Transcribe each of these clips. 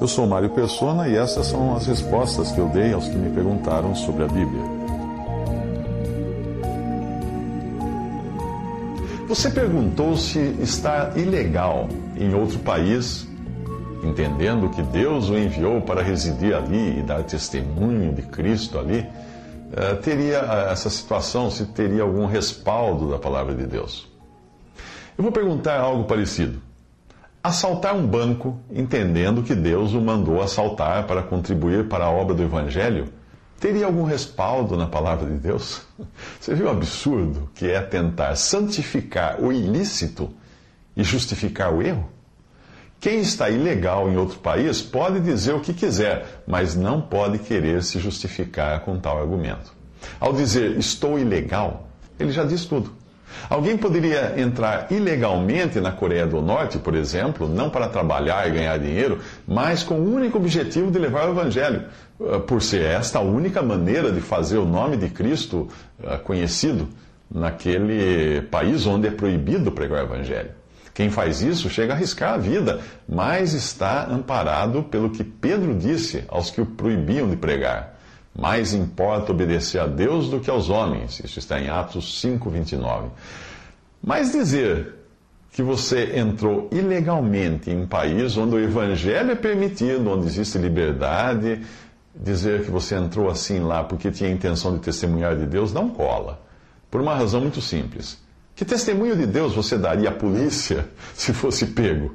Eu sou Mário Persona e essas são as respostas que eu dei aos que me perguntaram sobre a Bíblia. Você perguntou se está ilegal em outro país, entendendo que Deus o enviou para residir ali e dar testemunho de Cristo ali, eh, teria eh, essa situação, se teria algum respaldo da palavra de Deus. Eu vou perguntar algo parecido. Assaltar um banco, entendendo que Deus o mandou assaltar para contribuir para a obra do Evangelho, teria algum respaldo na palavra de Deus? Você viu o absurdo que é tentar santificar o ilícito e justificar o erro? Quem está ilegal em outro país pode dizer o que quiser, mas não pode querer se justificar com tal argumento. Ao dizer estou ilegal, ele já diz tudo. Alguém poderia entrar ilegalmente na Coreia do Norte, por exemplo, não para trabalhar e ganhar dinheiro, mas com o único objetivo de levar o Evangelho, eh, por ser esta a única maneira de fazer o nome de Cristo eh, conhecido naquele país onde é proibido pregar o Evangelho. Quem faz isso chega a arriscar a vida, mas está amparado pelo que Pedro disse aos que o proibiam de pregar. Mais importa obedecer a Deus do que aos homens. Isso está em Atos 5, 29. Mas dizer que você entrou ilegalmente em um país onde o evangelho é permitido, onde existe liberdade, dizer que você entrou assim lá porque tinha intenção de testemunhar de Deus, não cola. Por uma razão muito simples. Que testemunho de Deus você daria à polícia se fosse pego?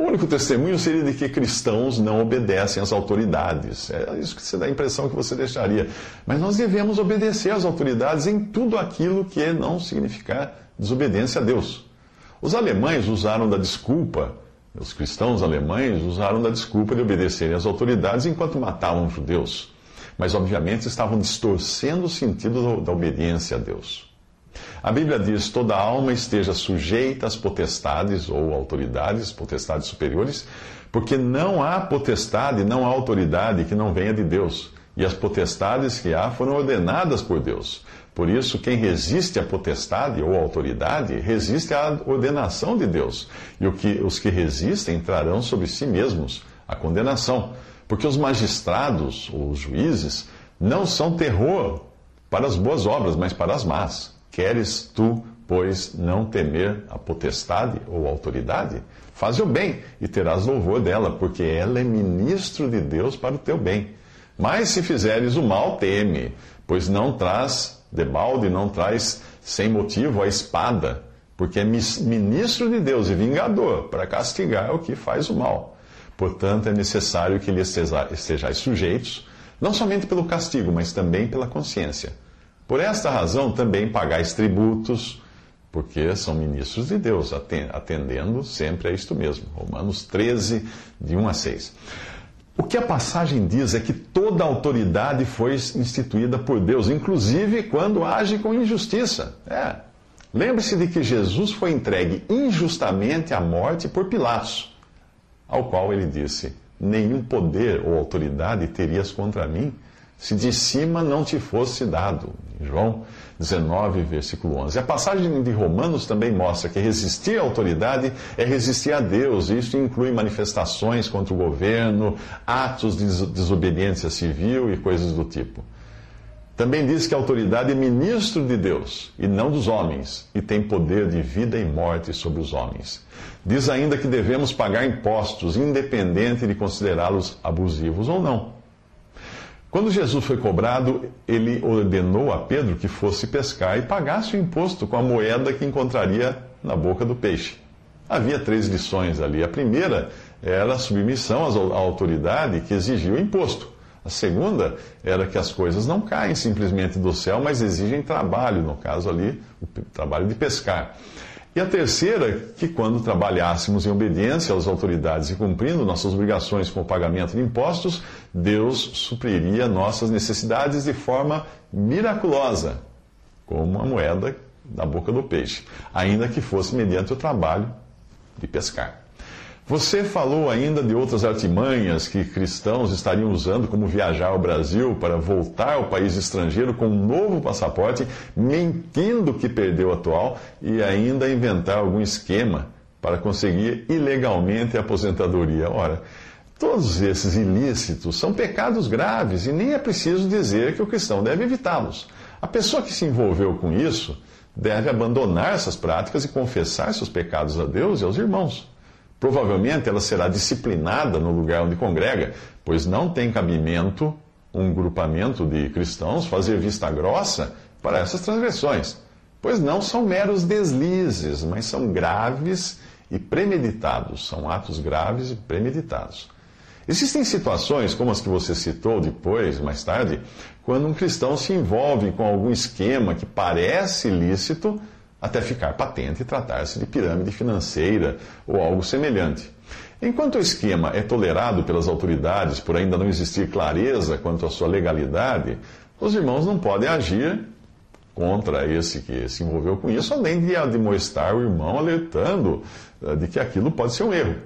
O único testemunho seria de que cristãos não obedecem às autoridades. É isso que você dá a impressão que você deixaria. Mas nós devemos obedecer às autoridades em tudo aquilo que não significar desobediência a Deus. Os alemães usaram da desculpa, os cristãos alemães usaram da desculpa de obedecerem às autoridades enquanto matavam judeus. Mas, obviamente, estavam distorcendo o sentido da obediência a Deus. A Bíblia diz: toda alma esteja sujeita às potestades ou autoridades, potestades superiores, porque não há potestade, não há autoridade que não venha de Deus. E as potestades que há foram ordenadas por Deus. Por isso, quem resiste à potestade ou autoridade, resiste à ordenação de Deus. E o que, os que resistem trarão sobre si mesmos a condenação. Porque os magistrados ou os juízes não são terror para as boas obras, mas para as más. Queres tu, pois, não temer a potestade ou autoridade? Faze o bem e terás louvor dela, porque ela é ministro de Deus para o teu bem. Mas se fizeres o mal, teme, pois não traz debalde, não traz sem motivo a espada, porque é ministro de Deus e vingador para castigar o que faz o mal. Portanto, é necessário que lhe estejais sujeitos, não somente pelo castigo, mas também pela consciência por esta razão também pagais tributos, porque são ministros de Deus, atendendo sempre a isto mesmo. Romanos 13, de 1 a 6. O que a passagem diz é que toda autoridade foi instituída por Deus, inclusive quando age com injustiça. É. Lembre-se de que Jesus foi entregue injustamente à morte por Pilatos, ao qual ele disse: Nenhum poder ou autoridade terias contra mim se de cima não te fosse dado. João 19, versículo 11. A passagem de Romanos também mostra que resistir à autoridade é resistir a Deus. Isso inclui manifestações contra o governo, atos de desobediência civil e coisas do tipo. Também diz que a autoridade é ministro de Deus e não dos homens, e tem poder de vida e morte sobre os homens. Diz ainda que devemos pagar impostos, independente de considerá-los abusivos ou não. Quando Jesus foi cobrado, ele ordenou a Pedro que fosse pescar e pagasse o imposto com a moeda que encontraria na boca do peixe. Havia três lições ali. A primeira era a submissão à autoridade que exigia o imposto. A segunda era que as coisas não caem simplesmente do céu, mas exigem trabalho, no caso ali, o trabalho de pescar. E a terceira, que quando trabalhássemos em obediência às autoridades e cumprindo nossas obrigações com o pagamento de impostos, Deus supriria nossas necessidades de forma miraculosa, como a moeda da boca do peixe, ainda que fosse mediante o trabalho de pescar. Você falou ainda de outras artimanhas que cristãos estariam usando, como viajar ao Brasil para voltar ao país estrangeiro com um novo passaporte, mentindo que perdeu o atual e ainda inventar algum esquema para conseguir ilegalmente a aposentadoria. Ora, todos esses ilícitos são pecados graves e nem é preciso dizer que o cristão deve evitá-los. A pessoa que se envolveu com isso deve abandonar essas práticas e confessar seus pecados a Deus e aos irmãos. Provavelmente ela será disciplinada no lugar onde congrega, pois não tem cabimento um grupamento de cristãos fazer vista grossa para essas transgressões, pois não são meros deslizes, mas são graves e premeditados, são atos graves e premeditados. Existem situações, como as que você citou depois, mais tarde, quando um cristão se envolve com algum esquema que parece lícito, até ficar patente e tratar-se de pirâmide financeira ou algo semelhante. Enquanto o esquema é tolerado pelas autoridades por ainda não existir clareza quanto à sua legalidade, os irmãos não podem agir contra esse que se envolveu com isso, além de admoestar o irmão alertando eh, de que aquilo pode ser um erro.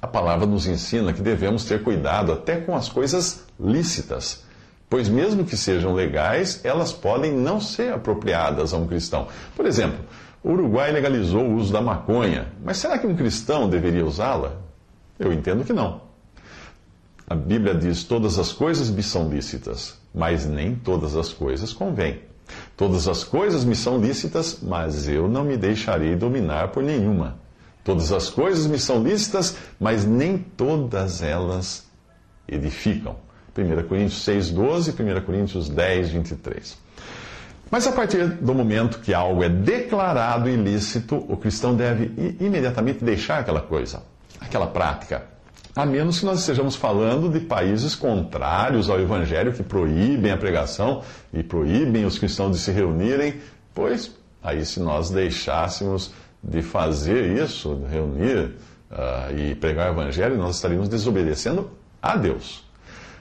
A palavra nos ensina que devemos ter cuidado até com as coisas lícitas pois mesmo que sejam legais, elas podem não ser apropriadas a um cristão. Por exemplo, o Uruguai legalizou o uso da maconha, mas será que um cristão deveria usá-la? Eu entendo que não. A Bíblia diz: todas as coisas me são lícitas, mas nem todas as coisas convêm. Todas as coisas me são lícitas, mas eu não me deixarei dominar por nenhuma. Todas as coisas me são lícitas, mas nem todas elas edificam. 1 Coríntios 6, 12 e 1 Coríntios 10, 23. Mas a partir do momento que algo é declarado ilícito, o cristão deve imediatamente deixar aquela coisa, aquela prática. A menos que nós estejamos falando de países contrários ao Evangelho, que proíbem a pregação e proíbem os cristãos de se reunirem, pois aí, se nós deixássemos de fazer isso, de reunir uh, e pregar o Evangelho, nós estaríamos desobedecendo a Deus.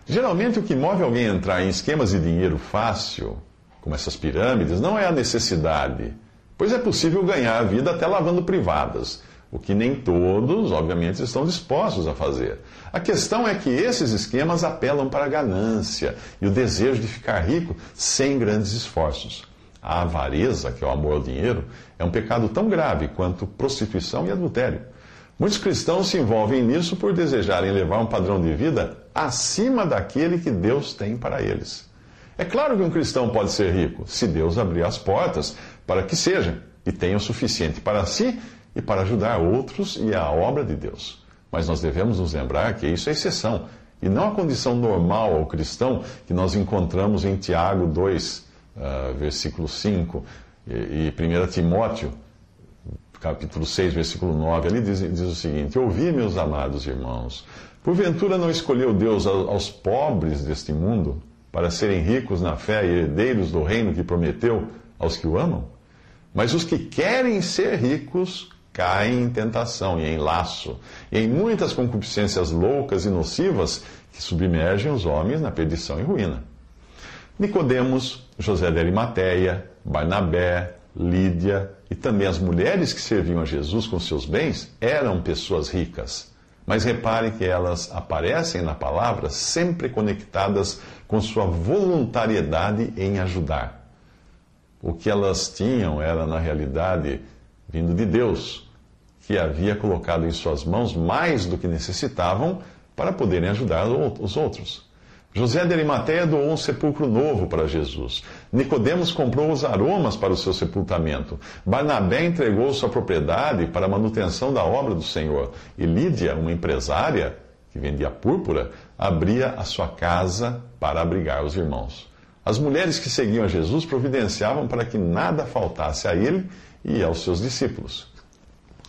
Geralmente, o que move alguém a entrar em esquemas de dinheiro fácil, como essas pirâmides, não é a necessidade, pois é possível ganhar a vida até lavando privadas, o que nem todos, obviamente, estão dispostos a fazer. A questão é que esses esquemas apelam para a ganância e o desejo de ficar rico sem grandes esforços. A avareza, que é o amor ao dinheiro, é um pecado tão grave quanto prostituição e adultério. Muitos cristãos se envolvem nisso por desejarem levar um padrão de vida acima daquele que Deus tem para eles. É claro que um cristão pode ser rico, se Deus abrir as portas para que seja, e tenha o suficiente para si e para ajudar outros e a obra de Deus. Mas nós devemos nos lembrar que isso é exceção, e não a condição normal ao cristão que nós encontramos em Tiago 2, uh, ah, versículo 5, e, e 1 Timóteo capítulo 6, versículo 9, ali diz, diz o seguinte: Ouvi, meus amados irmãos, porventura não escolheu Deus aos pobres deste mundo para serem ricos na fé e herdeiros do reino que prometeu aos que o amam? Mas os que querem ser ricos caem em tentação e em laço, e em muitas concupiscências loucas e nocivas que submergem os homens na perdição e ruína. Nicodemos, José de Arimateia, Barnabé, Lídia e também as mulheres que serviam a Jesus com seus bens eram pessoas ricas. Mas reparem que elas aparecem na palavra sempre conectadas com sua voluntariedade em ajudar. O que elas tinham era, na realidade, vindo de Deus, que havia colocado em suas mãos mais do que necessitavam para poderem ajudar os outros. José de Arimateia doou um sepulcro novo para Jesus. Nicodemos comprou os aromas para o seu sepultamento. Barnabé entregou sua propriedade para a manutenção da obra do Senhor. E Lídia, uma empresária que vendia púrpura, abria a sua casa para abrigar os irmãos. As mulheres que seguiam a Jesus providenciavam para que nada faltasse a ele e aos seus discípulos.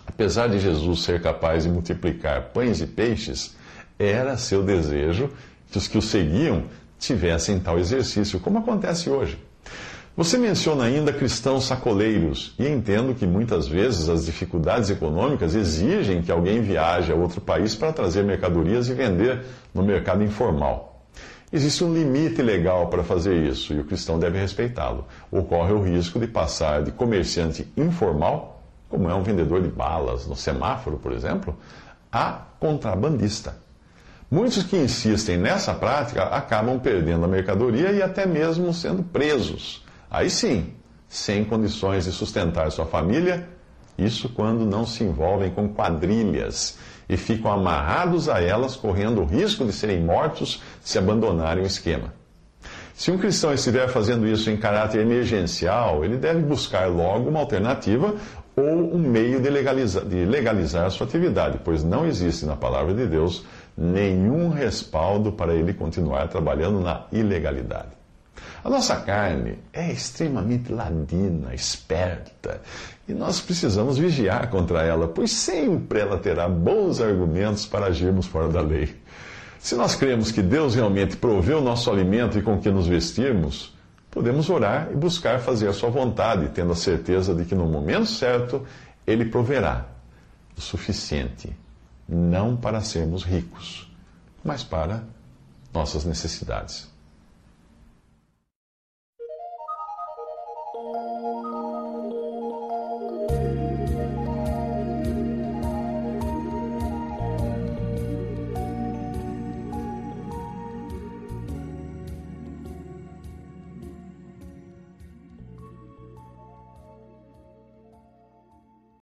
Apesar de Jesus ser capaz de multiplicar pães e peixes, era seu desejo que os que o seguiam tivessem tal exercício, como acontece hoje. Você menciona ainda cristãos sacoleiros, e entendo que muitas vezes as dificuldades econômicas exigem que alguém viaje a outro país para trazer mercadorias e vender no mercado informal. Existe um limite legal para fazer isso e o cristão deve respeitá-lo. Ocorre o risco de passar de comerciante informal, como é um vendedor de balas no semáforo, por exemplo, a contrabandista. Muitos que insistem nessa prática acabam perdendo a mercadoria e até mesmo sendo presos Aí sim, sem condições de sustentar sua família, isso quando não se envolvem com quadrilhas e ficam amarrados a elas, correndo o risco de serem mortos se abandonarem o esquema. Se um cristão estiver fazendo isso em caráter emergencial, ele deve buscar logo uma alternativa ou um meio de legalizar, de legalizar sua atividade, pois não existe na palavra de Deus nenhum respaldo para ele continuar trabalhando na ilegalidade. A nossa carne é extremamente ladina, esperta, e nós precisamos vigiar contra ela, pois sempre ela terá bons argumentos para agirmos fora da lei. Se nós cremos que Deus realmente proveu nosso alimento e com que nos vestirmos, podemos orar e buscar fazer a sua vontade, tendo a certeza de que no momento certo Ele proverá o suficiente, não para sermos ricos, mas para nossas necessidades.